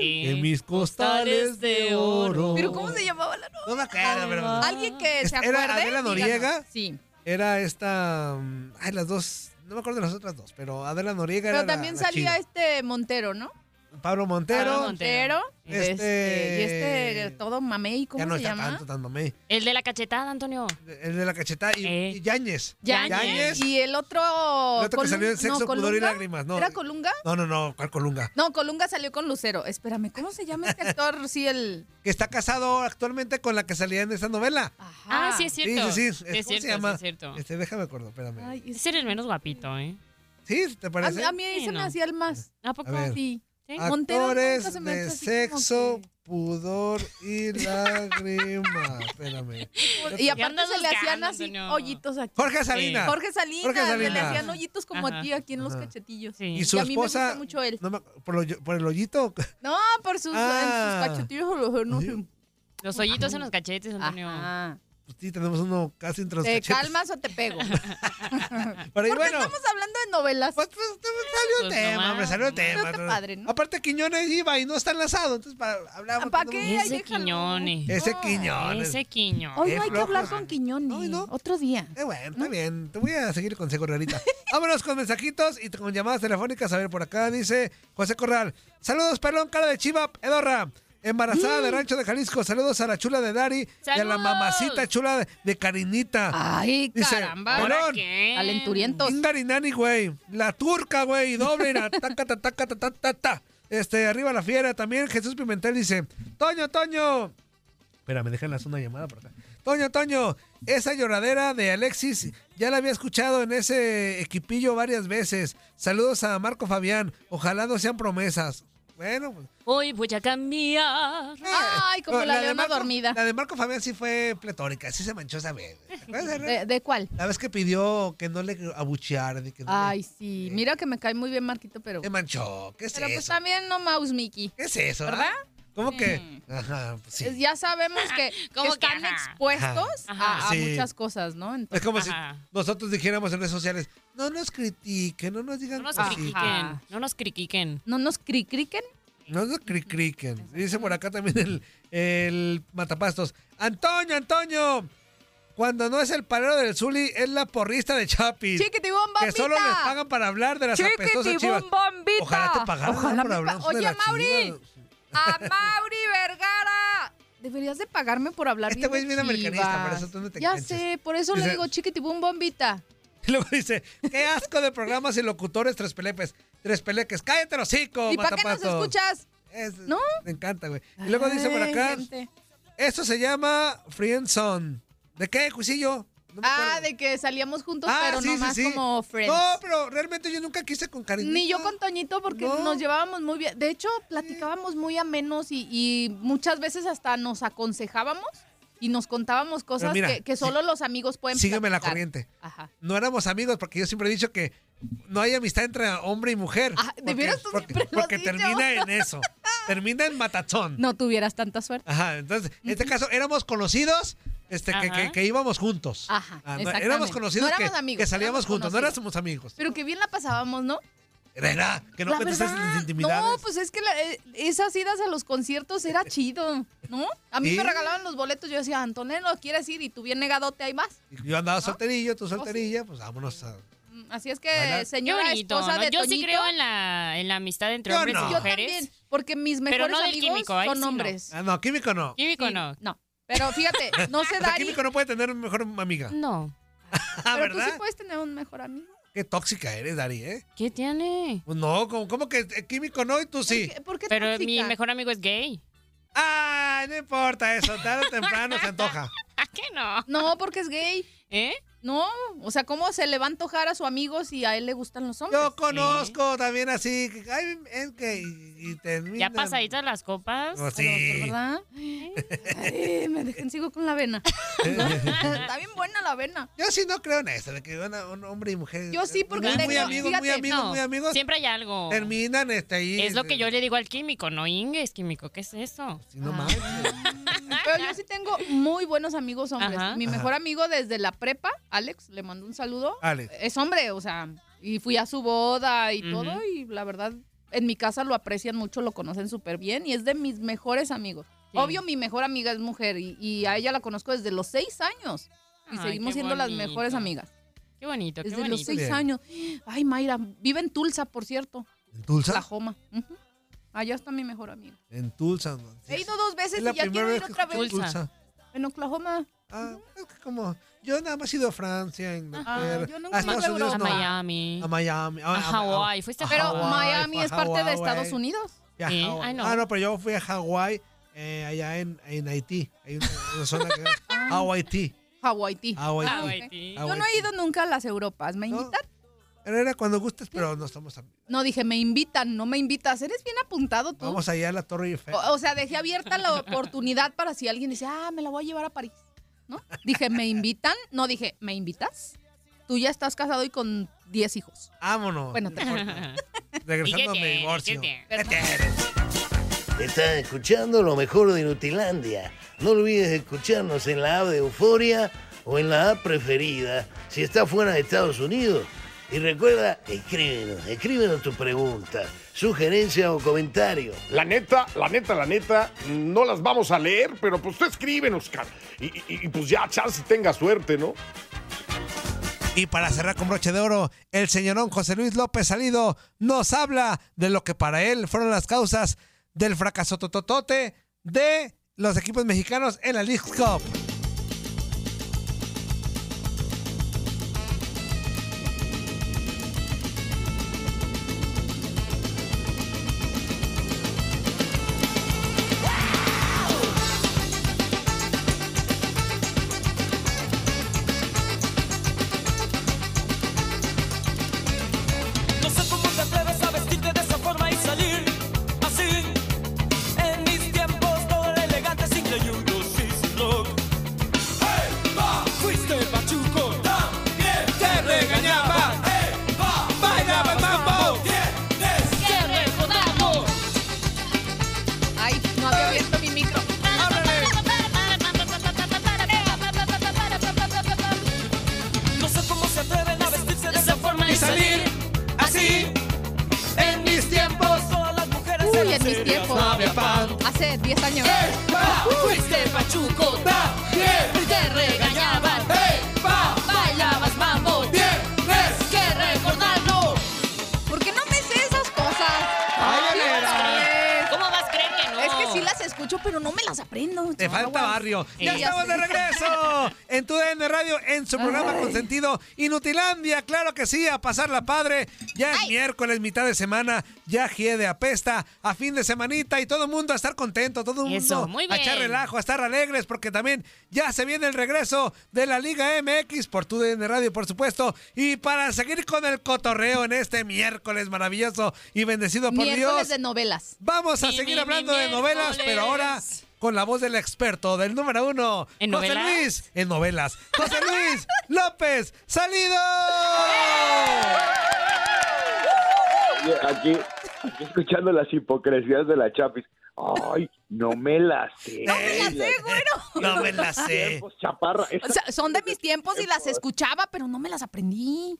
En mis costales de oro. Pero ¿cómo se llamaba la novela? No me acuerdo, pero... Alguien que se Era acuerde. Adela Noriega. díganos. Sí. Era esta... mm, Ay, las dos... No me acuerdo de las otras dos, pero Adela Noriega Pero era la- también la salía chida. este Montero, ¿no? Pablo Montero. Pablo Montero. Este- Este, y este todo mamey, ¿cómo ya no se está llama? tanto, tan mamey. El de la cachetada, Antonio. El de la cachetada y, Eh. y Yáñez. Yáñez. Y el otro. El otro que salió en Sexo, no, Pudor y. Lágrimas. No, ¿Era Colunga? No, no, no, ¿cuál Colunga? No, Colunga salió con Lucero. Espérame, ¿cómo se llama este actor? *laughs* Sí, el. Que está casado actualmente con la que salía en esa novela. Ah, sí, es cierto. Sí, sí, sí. Sí, ¿Cómo es cierto, se llama? sí, es cierto. Este, déjame acuerdo, espérame. Ay, es- Ese era el menos guapito, ¿eh? ¿Sí? ¿Te parece? a mí ahí Sí, se me hacía el más. ¿A poco? A. Sí. Actores me de sexo, pudor y *laughs* lágrima. Espérame. Y aparte se le hacían así Antonio? hoyitos aquí. Jorge Salinas. Jorge Salinas, Jorge se le Salinas. hacían hoyitos como Ajá. aquí, aquí en los cachetillos. Sí. Y su a mí me esposa. gusta mucho él. no me- por, lo- por el hoyito. No, por sus, en Ah. sus cachetillos. No, sé. Los hoyitos en los cachetes, Antonio. Pues sí, tenemos uno casi entre los ¿Te cachetes. calmas o te pego? *laughs* Pero y Porque bueno, estamos hablando de novelas. pues, pues, salió el Pues tema, nomás, hombre, salió el Pero tema. padre, ¿no? Aparte, Quiñones iba y no está enlazado. Entonces, para, hablamos. ¿Para qué? Ese. Quiñones. Ese No. Quiñones. Ese quiño. Hoy no hay que hablar con Quiñones. No, no. Otro día. Eh, bueno, está bien. Te voy a seguir el consejo ahorita. *laughs* Vámonos con mensajitos y con llamadas telefónicas. A ver, por acá dice José Corral. Saludos, pelón, cara de chiva, Edorra. Embarazada de Rancho de Jalisco. Saludos a la chula de Dari y a la mamacita chula de, de Carinita. Ay, Dice, caramba. ¿ahora ¿Ahora pelón. qué? Calenturientos. Ingarinani, güey. La turca, güey. Doble. la *laughs* taca, ta, taca, ta, ta, ta, ta. Este, arriba la fiera. También Jesús Pimentel dice: Toño, Toño. Espera, me dejan una llamada por acá. Toño, Toño, esa lloradera de Alexis ya la había escuchado en ese equipillo varias veces. Saludos a Marco Fabián. Ojalá no sean promesas. Bueno, pues. Hoy voy a cambiar. Ay, como Oh, la, de leona Marco- dormida. La de Marco Fabián sí fue pletórica, sí se manchó esa vez. ¿De, de cuál? La vez que pidió que no le abuchearan y que no le- Ay, sí. Mira que me cae muy bien Marquito, pero... Se manchó. ¿Qué es Pero pues eso? también no Mouse Mickey. ¿Qué es eso? ¿Verdad? ah? ¿Cómo que? Ajá, pues sí. Es- Ya sabemos que, que *laughs* ¿Cómo que están expuestos Ajá. a, a Sí. muchas cosas, ¿no? Es Entonces, como Ajá. si nosotros dijéramos en redes sociales, no nos critiquen, no nos digan No nos critiquen. No nos critiquen. ¿no nos cricriquen? No nos cricriquen. Dice por acá también el, el matapastos. Antonio, Antonio. Cuando no es el parero del Zuli, es la porrista de Chapis. Chiquitibum Que bombita. solo les pagan para hablar de las apestosas chivas. Bombita. Ojalá te pagaran Ojalá por hablar pa- de Oye, las Mauri. chivas. A Mauri Vergara. Deberías de pagarme por hablar Este bien güey es bien americanista, por eso tú no te Ya enganches. sé, por eso le digo chiquitibum bombita. *laughs* Y luego dice, qué asco de programas y locutores tres pelepes. Tres peleques. Cállate los hocico, ¿Y para qué nos escuchas? Es- ¿No? Me encanta, güey. Y luego dice por acá, gente. esto se llama Friendzone. ¿De qué, Cuisillo? No me Ah, de que salíamos juntos, Ah, pero sí, sí, nomás sí. como friends. No, pero realmente yo nunca quise con cariño. Ni yo con Toñito porque No. nos llevábamos muy bien. De hecho, platicábamos muy a menos y, y muchas veces hasta nos aconsejábamos y nos contábamos cosas mira, que, que solo los amigos pueden Sígueme la corriente. Ajá. No éramos amigos porque yo siempre he dicho que no hay amistad entre hombre y mujer. Ah, ¿de Porque- tú porque, porque dicho? termina en eso. termina en matazón. No tuvieras tanta suerte. Ajá, entonces, en este caso éramos conocidos este, que, que- que íbamos juntos. Ajá, Ah, no, éramos conocidos No éramos que, amigos, que salíamos juntos, no éramos amigos. Pero que bien la pasábamos, ¿no? Era, que no La cuentes verdad, esas intimidades. No, pues es que la- eh, esas idas a los conciertos era chido, ¿no? A mí Sí. me regalaban los boletos, yo decía, Antonio, ¿quieres ir? Y tú bien negadote, ahí vas. Yo andaba solterillo, tú solterilla, pues vámonos a... Mm, Así es que. Qué señora bonito, esposa ¿no? de Yo sí creo en la, en la amistad entre Yo hombres no. y Yo mujeres. también, porque mis mejores amigos químico, son sí no. hombres. Ah, no, químico no. Químico Sí, no. No. Pero fíjate, no sé O sea, Dari, químico no puede tener mejor amiga. No. *laughs* Ah, pero tú ¿verdad? sí puedes tener un mejor amigo. Qué tóxica eres, Dari, ¿eh? ¿Qué tiene? Pues no, ¿cómo, cómo que eh, químico no y tú sí? ¿Por qué, por qué Pero tóxica? mi mejor amigo es gay. Ah, no importa eso, tarde o temprano se *laughs* antoja. ¿A qué no? No, porque es gay. ¿Eh? No, o sea, ¿cómo se le va a antojar a su amigo si a él le gustan los hombres? Yo conozco también así, que, ay, es que y, y. Ya pasaditas las copas. Oh, sí. ¿Verdad? Ay, me dejen, sigo con la avena. Está bien buena la avena. Yo sí no creo en eso, de que una- un hombre y mujer. Yo sí, porque muy, muy amigos, muy amigos, No, muy amigos. Siempre hay algo. Terminan este, ahí. Es lo que yo le digo al químico, no Inges, químico, ¿qué es eso? No mames. Pero yo sí tengo muy buenos amigos hombres. Ajá. Mi Ajá. mejor amigo desde la prepa, Alex, le mando un saludo. Alex. Es hombre, o sea, y fui a su boda y todo, y la verdad, en mi casa lo aprecian mucho, lo conocen súper bien, y es de mis mejores amigos. Sí. Obvio, mi mejor amiga es mujer, y, y a ella la conozco desde los seis años. Y Ay, seguimos siendo las mejores amigas. Qué bonito, qué Desde los seis Bien. años. Ay, Mayra, vive en Tulsa, por cierto. ¿En Tulsa? Oklahoma. Ujú. Allá está mi mejor amiga. En Tulsa. no. Sí, He ido dos veces y ya quiero ir otra vez. Tulsa. En Oklahoma. Ah, es que como. Yo nada más he ido a Francia, a Inglaterra. yo nunca a ido a Estados Unidos A no. Miami. A Miami. A Hawái. ¿Fuiste a Pero Hawái? Miami fue a es parte de Hawái. Estados Unidos. Y a Sí, Hawái. ay, no. Ah, no, pero yo fui a Hawái, eh, allá en, en Haití. Hay una, una zona que Hawaii. Hawaii. Hawái. Yo no he ido nunca a las Europas. ¿Me No. invitan? Era, era cuando gustes, pero no estamos. a- No, dije, me invitan, no me invitas. Eres bien apuntado tú. Vamos allá a la Torre Eiffel. O, o sea, dejé abierta la oportunidad para si alguien dice, ah, me la voy a llevar a París. ¿No? Dije, ¿me invitan? No, dije, ¿me invitas? Tú ya estás casado y con 10 hijos. Vámonos. Bueno, te. *laughs* Regresando a mi divorcio. ¿Qué ¿Qué tienes? Estás escuchando lo mejor de Nutilandia. No olvides escucharnos en la app de Euforia o en la app preferida si estás fuera de Estados Unidos. Y recuerda, escríbenos, escríbenos tu pregunta, sugerencia o comentario. La neta, la neta, la neta, no las vamos a leer, pero pues tú escríbenos, cara. Y, y- y, pues ya, chance tenga suerte, ¿no? Y para cerrar con broche de oro, el señorón José Luis López Salido nos habla de lo que para él fueron las causas del fracaso tototote de los equipos mexicanos en la League Cup. Mis tiempos. Hace 10 años. Fuiste pachuco, aprendo. Te falta barrio. Ya estamos de regreso *laughs* en tu DN Radio, en su programa Ay. consentido Inutilandia. Claro que sí, a pasarla padre. Ya es miércoles, mitad de semana. Ya de apesta a fin de semanita y todo el mundo a estar contento, todo el mundo muy a echar relajo, a estar alegres, porque también ya se viene el regreso de la Liga MX por tu DN Radio, por supuesto. Y para seguir con el cotorreo en este miércoles maravilloso y bendecido por Miércoles Dios. de novelas. Vamos a Mi, seguir mi, hablando mi de novelas, pero ahora con la voz del experto, del número uno, ¿En José novelas? Luis, en novelas, José Luis *laughs* López Salido. Aquí, aquí escuchando las hipocresías de la Chapis. Ay, no me las sé. No me las sé, güero. No me la sé. Chaparra. O sea, son de mis tiempos y las escuchaba, pero no me las aprendí.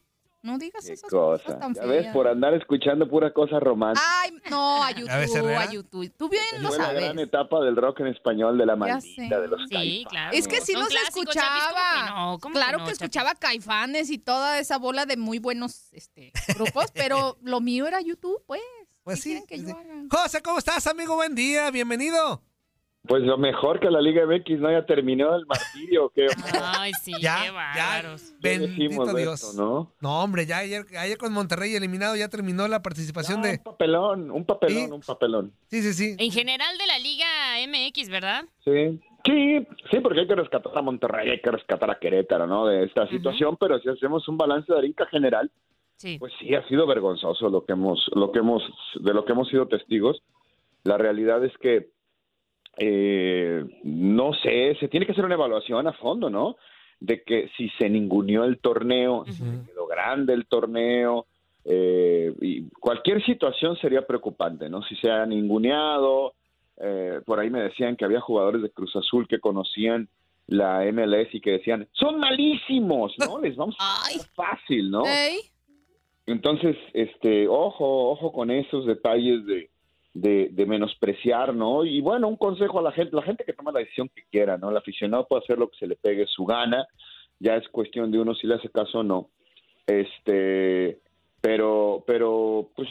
No digas esas cosas cosa. tan Ya ves, feas. por andar escuchando pura cosa romántica. Ay, no, a *laughs* A YouTube, ¿verdad? a YouTube. Tú bien lo Fue la sabes. gran etapa del rock en español de la maldita, de los Sí, Caifanes. claro. Es que sí Son los clásicos, Chapis, ¿cómo escuchaba. que no? ¿Cómo claro no, que, escuchaba Caifanes y toda esa bola de muy buenos este, grupos, pero *laughs* lo mío era YouTube, pues. Pues ¿Qué sí. quieren que sí. yo haga? José, ¿cómo estás, amigo? Buen día, bienvenido. Pues lo mejor que la Liga MX no haya terminado el martirio, que *laughs* Ay, sí, Ya, qué ya. bárbaros. Bendito Dios. esto, ¿no? No, hombre, ya ayer, ayer con Monterrey eliminado ya terminó la participación No, de... Un papelón, un papelón, Sí. un papelón. Sí, sí, sí. En general de la Liga MX, ¿verdad? Sí. Sí, sí, porque hay que rescatar a Monterrey, hay que rescatar a Querétaro, ¿no? De esta situación, pero si hacemos un balance de Arinca general, pues sí ha sido vergonzoso lo que hemos, lo que hemos, de lo que hemos sido testigos. La realidad es que eh, no sé, se tiene que hacer una evaluación a fondo, ¿no? De que si se ninguneó el torneo, si se quedó grande el torneo, eh, y cualquier situación sería preocupante, ¿no? Si se ha ninguneado, eh, por ahí me decían que había jugadores de Cruz Azul que conocían la MLS y que decían, son malísimos, ¿no? *laughs* Les vamos a fácil, ¿no? Entonces, este, ojo, ojo con esos detalles de, de, de, menospreciar, ¿no? Y bueno, un consejo a la gente, la gente que toma la decisión que quiera, ¿no? El aficionado puede hacer lo que se le pegue su gana, ya es cuestión de uno si le hace caso o no. Este, pero, pero, pues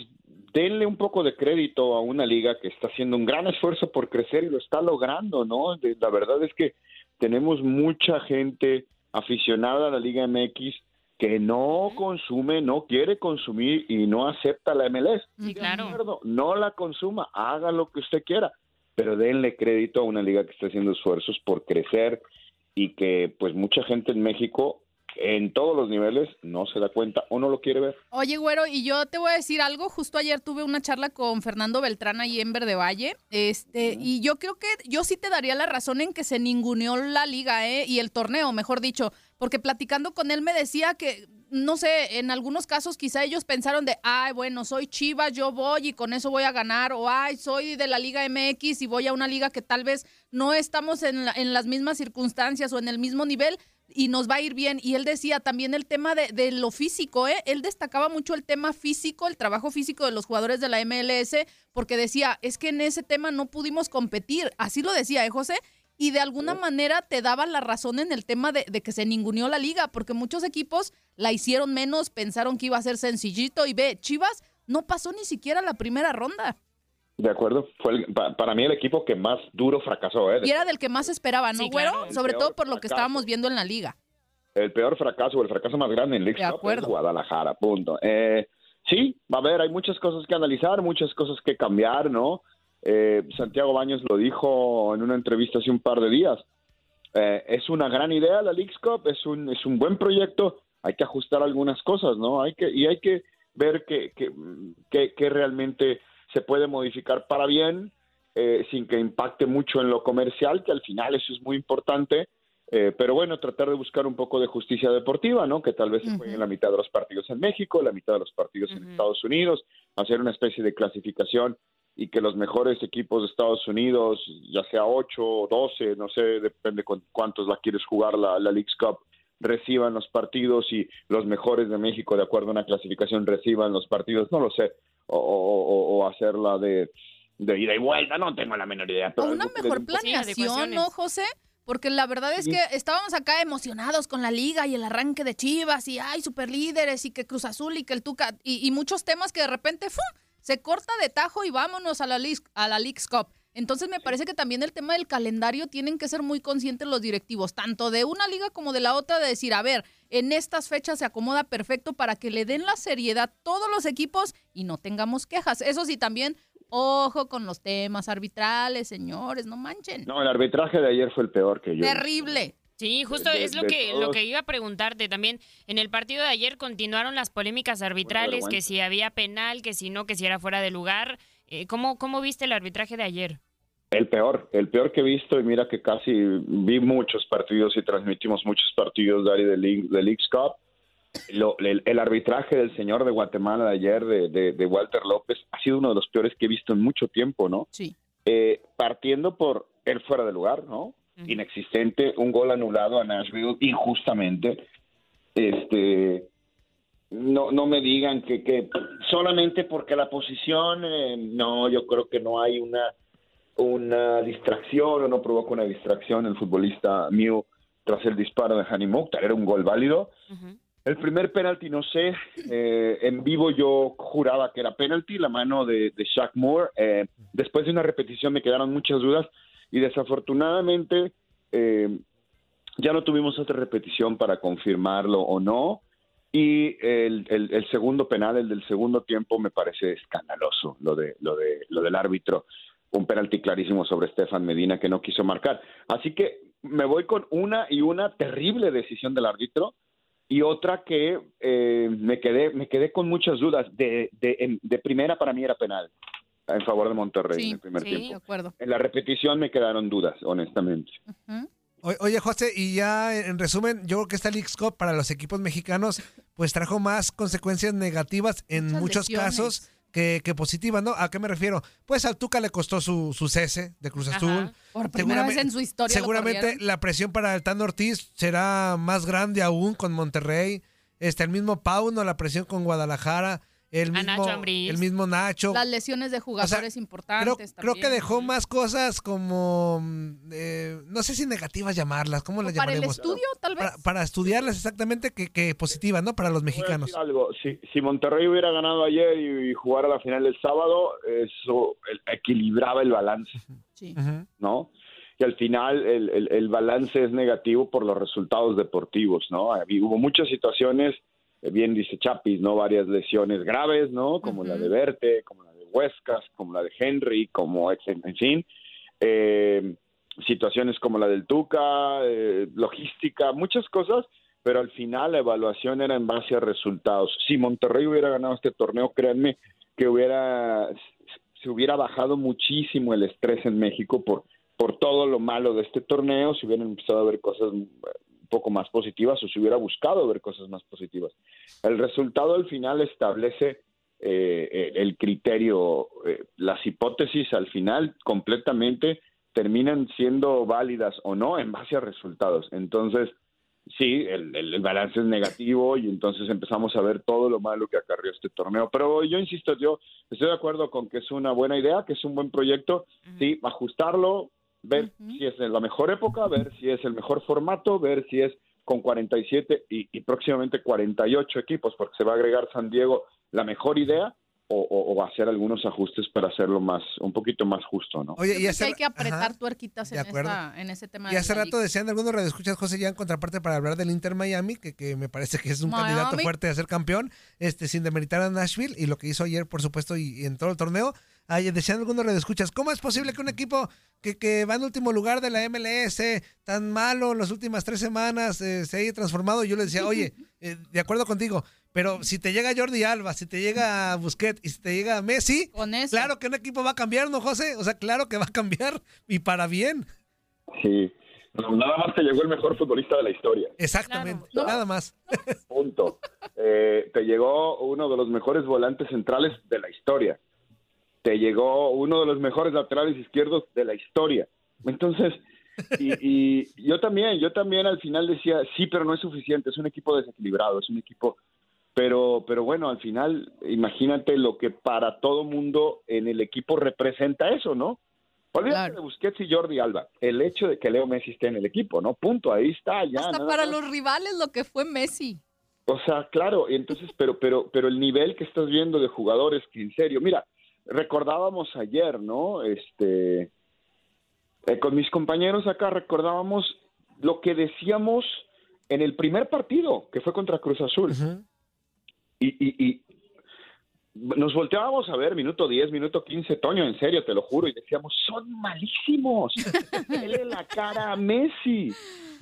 denle un poco de crédito a una liga que está haciendo un gran esfuerzo por crecer y lo está logrando, ¿no? La verdad es que tenemos mucha gente aficionada a la Liga MX que no consume, no quiere consumir y no acepta la MLS. Sí, claro. Acuerdo, No la consuma, haga lo que usted quiera, pero denle crédito a una liga que está haciendo esfuerzos por crecer y que pues mucha gente en México en todos los niveles no se da cuenta o no lo quiere ver. Oye, güero, y yo te voy a decir algo. Justo ayer tuve una charla con Fernando Beltrán ahí en Verde Valle. Este, y yo creo que yo sí te daría la razón en que se ninguneó la liga, ¿eh? Y el torneo, mejor dicho. Porque platicando con él me decía que, no sé, en algunos casos quizá ellos pensaron de, ay, bueno, soy Chivas, yo voy y con eso voy a ganar. O, ay, soy de la Liga MX y voy a una liga que tal vez no estamos en, la- en las mismas circunstancias o en el mismo nivel y nos va a ir bien. Y él decía también el tema de, de lo físico, ¿eh? Él destacaba mucho el tema físico, el trabajo físico de los jugadores de la MLS, porque decía, es que en ese tema no pudimos competir. Así lo decía, ¿eh, José? Y de alguna manera te daba la razón en el tema de, de que se ninguneó la liga, porque muchos equipos la hicieron menos, pensaron que iba a ser sencillito y ve, Chivas no pasó ni siquiera la primera ronda. De acuerdo, fue el- pa- para mí el equipo que más duro fracasó, ¿eh? Y era del que más esperaba, ¿no, Sí, güero? claro. Sobre todo por lo que estábamos viendo en la liga. El peor fracaso, el fracaso más grande en League De Cup acuerdo. es Guadalajara, punto. Eh, sí, va a ver, hay muchas cosas que analizar, muchas cosas que cambiar, ¿no? Eh, Santiago Baños lo dijo en una entrevista hace un par de días. Eh, es una gran idea la League Cup, es un, es un buen proyecto, hay que ajustar algunas cosas, ¿no? Hay que, y hay que ver que, que, que- que realmente se puede modificar para bien, eh, sin que impacte mucho en lo comercial, que al final eso es muy importante. Eh, pero bueno, tratar de buscar un poco de justicia deportiva, ¿no? Que tal vez se jueguen la mitad de los partidos en México, la mitad de los partidos en Estados Unidos, hacer una especie de clasificación y que los mejores equipos de Estados Unidos, ya sea 8 o 12, no sé, depende con cuántos la quieres jugar la, la Leagues Cup, reciban los partidos y los mejores de México, de acuerdo a una clasificación, reciban los partidos, no lo sé, o, o- o- o hacerla de, de ida y vuelta, no tengo la menor idea. O pero una mejor planeación, ¿no, José? Porque la verdad es que estábamos acá emocionados con la liga y el arranque de Chivas y ay, super líderes y que Cruz Azul y que el Tuca y, y muchos temas que de repente ¡fum! Se corta de tajo y vámonos a la, a la Leagues Cup. Entonces me parece que también el tema del calendario tienen que ser muy conscientes los directivos, tanto de una liga como de la otra, de decir, a ver, en estas fechas se acomoda perfecto para que le den la seriedad todos los equipos y no tengamos quejas. Eso sí, también, ojo con los temas arbitrales, señores, no manchen. No, el arbitraje de ayer fue el peor que yo. Terrible. Sí, justo De- es lo que lo que iba a preguntarte también. En el partido de ayer continuaron las polémicas arbitrales, que si había penal, que si no, que si era fuera de lugar. Eh, ¿cómo, ¿Cómo viste el arbitraje de ayer? El peor, el peor que he visto, y mira que casi vi muchos partidos y transmitimos muchos partidos, Dari, de, League, de Leagues Cup. Lo- el, el arbitraje del señor de Guatemala de ayer, de, de- de Walter López, ha sido uno de los peores que he visto en mucho tiempo, ¿no? Sí. Eh, partiendo por el fuera de lugar, ¿no? Inexistente, un gol anulado a Nashville injustamente. Este, no, no me digan que, que solamente porque la posición, eh, no, yo creo que no hay una, una distracción o no provoca una distracción el futbolista Mew tras el disparo de Hani Mukhtar, era un gol válido. El primer penalti, no sé, eh, en vivo yo juraba que era penalti, la mano de, de Shaq Moore. Eh, después de una repetición me quedaron muchas dudas y desafortunadamente eh, ya no tuvimos otra repetición para confirmarlo o no. Y el, el- segundo penal, el del segundo tiempo, me parece escandaloso lo de lo de lo del árbitro. un penalti clarísimo sobre Estefan Medina que no quiso marcar. Así que me voy con una y una terrible decisión del árbitro y otra que eh, me quedé me quedé con muchas dudas. De, de, de primera para mí era penal en favor de Monterrey en el primer sí, tiempo. de acuerdo. En la repetición me quedaron dudas, honestamente. Oye, José, y ya en resumen, yo creo que esta League Cup para los equipos mexicanos, pues trajo más consecuencias negativas en Muchas muchos lesiones. casos que, que positivas, ¿no? ¿A qué me refiero? Pues al Tuca le costó su, su cese de Cruz Ajá. Azul. Por primera vez Seguramente- en su historia Seguramente la presión para el Tano Ortiz será más grande aún con Monterrey. Este, el mismo Pauno, la presión con Guadalajara. El A mismo, Nacho Ambriz. el mismo Nacho. Las lesiones de jugadores Creo, importantes creo que también. dejó más cosas como, mm, eh, no sé si negativas llamarlas, ¿cómo las Para el llamaremos? estudio, tal vez. Para, para estudiarlas exactamente que, que positivas, ¿no? Para los mexicanos. decir algo, si, si Monterrey hubiera ganado ayer y, y jugara la final del sábado, eso el- equilibraba el balance, ¿no? Y al final el, el- el balance es negativo por los resultados deportivos, ¿no? Hubo muchas situaciones, bien dice Chapis, ¿no? Varias lesiones graves, ¿no? Como la de Verte, como la de Huescas, como la de Henry, como en, en fin. Eh, situaciones como la del Tuca, eh, logística, muchas cosas, pero al final la evaluación era en base a resultados. Si Monterrey hubiera ganado este torneo, créanme que hubiera se hubiera bajado muchísimo el estrés en México por por todo lo malo de este torneo, si hubieran empezado a ver cosas un poco más positivas o si hubiera buscado ver cosas más positivas. El resultado al final establece eh, el criterio, eh, las hipótesis al final completamente terminan siendo válidas o no en base a resultados. Entonces, sí, el, el- el balance es negativo y entonces empezamos a ver todo lo malo que acarrió este torneo. Pero yo insisto, yo estoy de acuerdo con que es una buena idea, que es un buen proyecto, sí, ajustarlo, ver si es en la mejor época, ver si es el mejor formato, ver si es con 47 y, y próximamente 48 equipos, porque se va a agregar San Diego la mejor idea. O, o- o hacer algunos ajustes para hacerlo más un poquito más justo, ¿no? Oye, y hace, hay que apretar ajá. tuerquitas en, esta- en ese tema. y hace rato decían algunos radioescuchas, José, ya en contraparte para hablar del Inter Miami, que, que me parece que es un candidato fuerte a ser campeón, este, sin demeritar a Nashville, y lo que hizo ayer, por supuesto, y, y en todo el torneo. Ay, decían algunos radioescuchas, ¿cómo es posible que un equipo que, que va en último lugar de la MLS, tan malo en las últimas tres semanas, eh, se haya transformado? Y yo le decía, oye, *laughs* eh, de acuerdo contigo, pero si te llega Jordi Alba, si te llega Busquets y si te llega Messi, claro que un equipo va a cambiar, ¿no, José? O sea, claro que va a cambiar y para bien. Sí. No, nada más te llegó el mejor futbolista de la historia. Exactamente, nada más. Punto. Eh, te llegó uno de los mejores volantes centrales de la historia. Te llegó uno de los mejores laterales izquierdos de la historia. Entonces, y, y yo también, yo también al final decía, sí, pero no es suficiente, es un equipo desequilibrado, es un equipo... Pero, pero bueno, al final, imagínate lo que para todo mundo en el equipo representa eso, ¿no? Olvídate de Busquets y Jordi Alba. El hecho de que Leo Messi esté en el equipo, ¿no? Punto, ahí está, ya. Hasta nada para más. los rivales lo que fue Messi. O sea, claro, entonces, pero, pero, pero el nivel que estás viendo de jugadores que en serio, mira, recordábamos ayer, ¿no? Este, eh, con mis compañeros acá recordábamos lo que decíamos en el primer partido, que fue contra Cruz Azul. y, y, y nos volteábamos a ver minuto 10, minuto 15, Toño, en serio, te lo juro, y decíamos, son malísimos. *laughs* Dele la cara a Messi.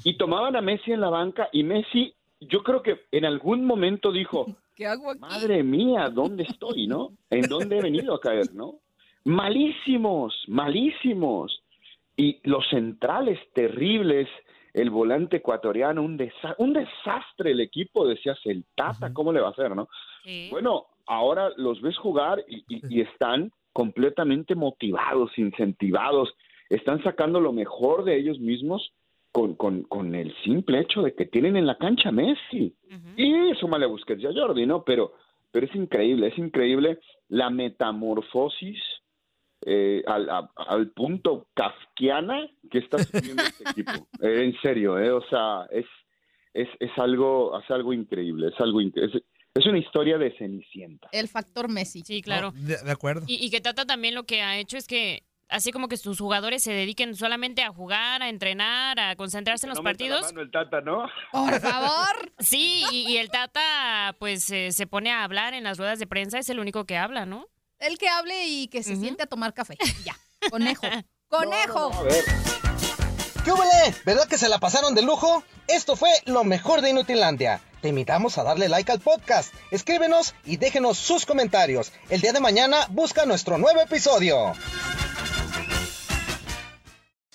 Y tomaban a Messi en la banca y Messi, yo creo que en algún momento dijo, ¿Qué hago aquí? madre mía, ¿dónde estoy, no? ¿En dónde he venido a caer, no? Malísimos, malísimos. Y los centrales terribles, el volante ecuatoriano, un, desa- un desastre el equipo, decías, el Tata, ¿cómo le va a hacer, no? Bueno, ahora los ves jugar y, y- y están completamente motivados, incentivados, están sacando lo mejor de ellos mismos con, con, con el simple hecho de que tienen en la cancha a Messi. Y súmale a Busquets y a Jordi, ¿no? Pero, pero es increíble, es increíble la metamorfosis eh, al, a- al punto kafkiana que está subiendo este *laughs* equipo. Eh, en serio, ¿eh? O sea, es, es, es, algo, es algo increíble, es algo es, es una historia de Cenicienta. El factor Messi. Sí, claro. De, de acuerdo. Y, y que Tata también lo que ha hecho es que así como que sus jugadores se dediquen solamente a jugar, a entrenar, a concentrarse en los No meta la partidos. mano el Tata, ¿no? Por *laughs* favor. Sí, y, y el Tata pues eh, se pone a hablar en las ruedas de prensa, es el único que habla, ¿no? El que hable y que se siente a tomar café. *laughs* Ya. Conejo. ¡Conejo! ¿Qué huele? ¿Verdad que se la pasaron de lujo? Esto fue lo mejor de Inutilandia. Te invitamos a darle like al podcast, escríbenos y déjenos sus comentarios. El día de mañana busca nuestro nuevo episodio.